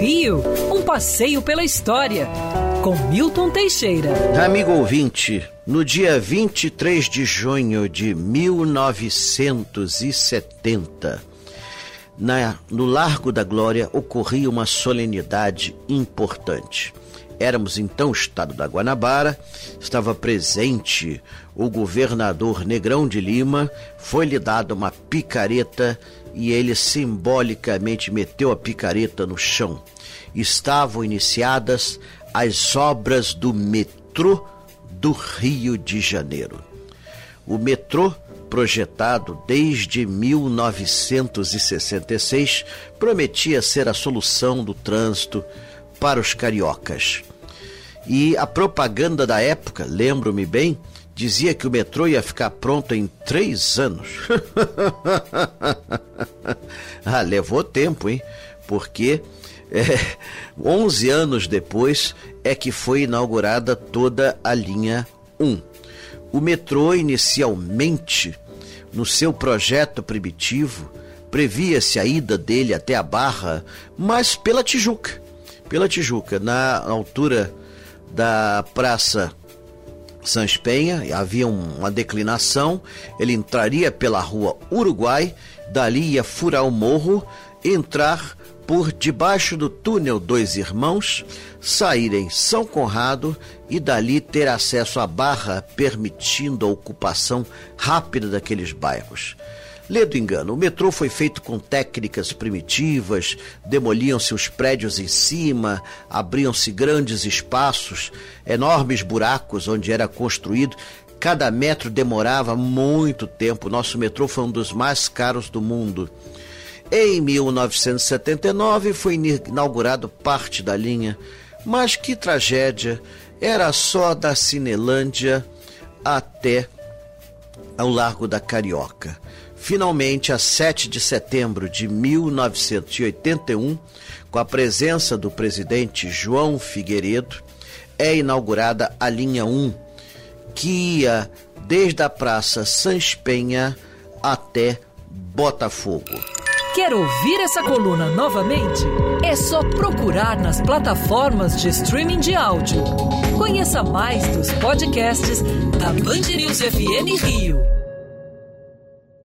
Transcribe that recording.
Rio, um passeio pela história, com Milton Teixeira. Amigo ouvinte, no dia 23 de junho de 1970, na, no Largo da Glória ocorria uma solenidade importante. Éramos então o estado da Guanabara, estava presente o governador Negrão de Lima, foi-lhe dada uma picareta e ele simbolicamente meteu a picareta no chão. Estavam iniciadas as obras do metrô do Rio de Janeiro. O metrô, projetado desde 1966, prometia ser a solução do trânsito para os cariocas. E a propaganda da época, lembro-me bem, dizia que o metrô ia ficar pronto em três anos. ah, levou tempo, hein? Porque é, 11 anos depois é que foi inaugurada toda a linha 1. O metrô, inicialmente, no seu projeto primitivo, previa-se a ida dele até a Barra, mas pela Tijuca. Pela Tijuca, na altura da Praça Sans Penha, havia uma declinação, ele entraria pela rua Uruguai, dali ia furar o morro, entrar por debaixo do túnel Dois Irmãos, sair em São Conrado e dali ter acesso à barra, permitindo a ocupação rápida daqueles bairros. Lê do engano, o metrô foi feito com técnicas primitivas, demoliam-se os prédios em cima, abriam-se grandes espaços, enormes buracos onde era construído. Cada metro demorava muito tempo. Nosso metrô foi um dos mais caros do mundo. Em 1979 foi inaugurado parte da linha, mas que tragédia! Era só da Cinelândia até ao Largo da Carioca. Finalmente, a 7 de setembro de 1981, com a presença do presidente João Figueiredo, é inaugurada a linha 1, que ia desde a Praça Sans Penha até Botafogo. Quer ouvir essa coluna novamente? É só procurar nas plataformas de streaming de áudio. Conheça mais dos podcasts da Band News FM Rio.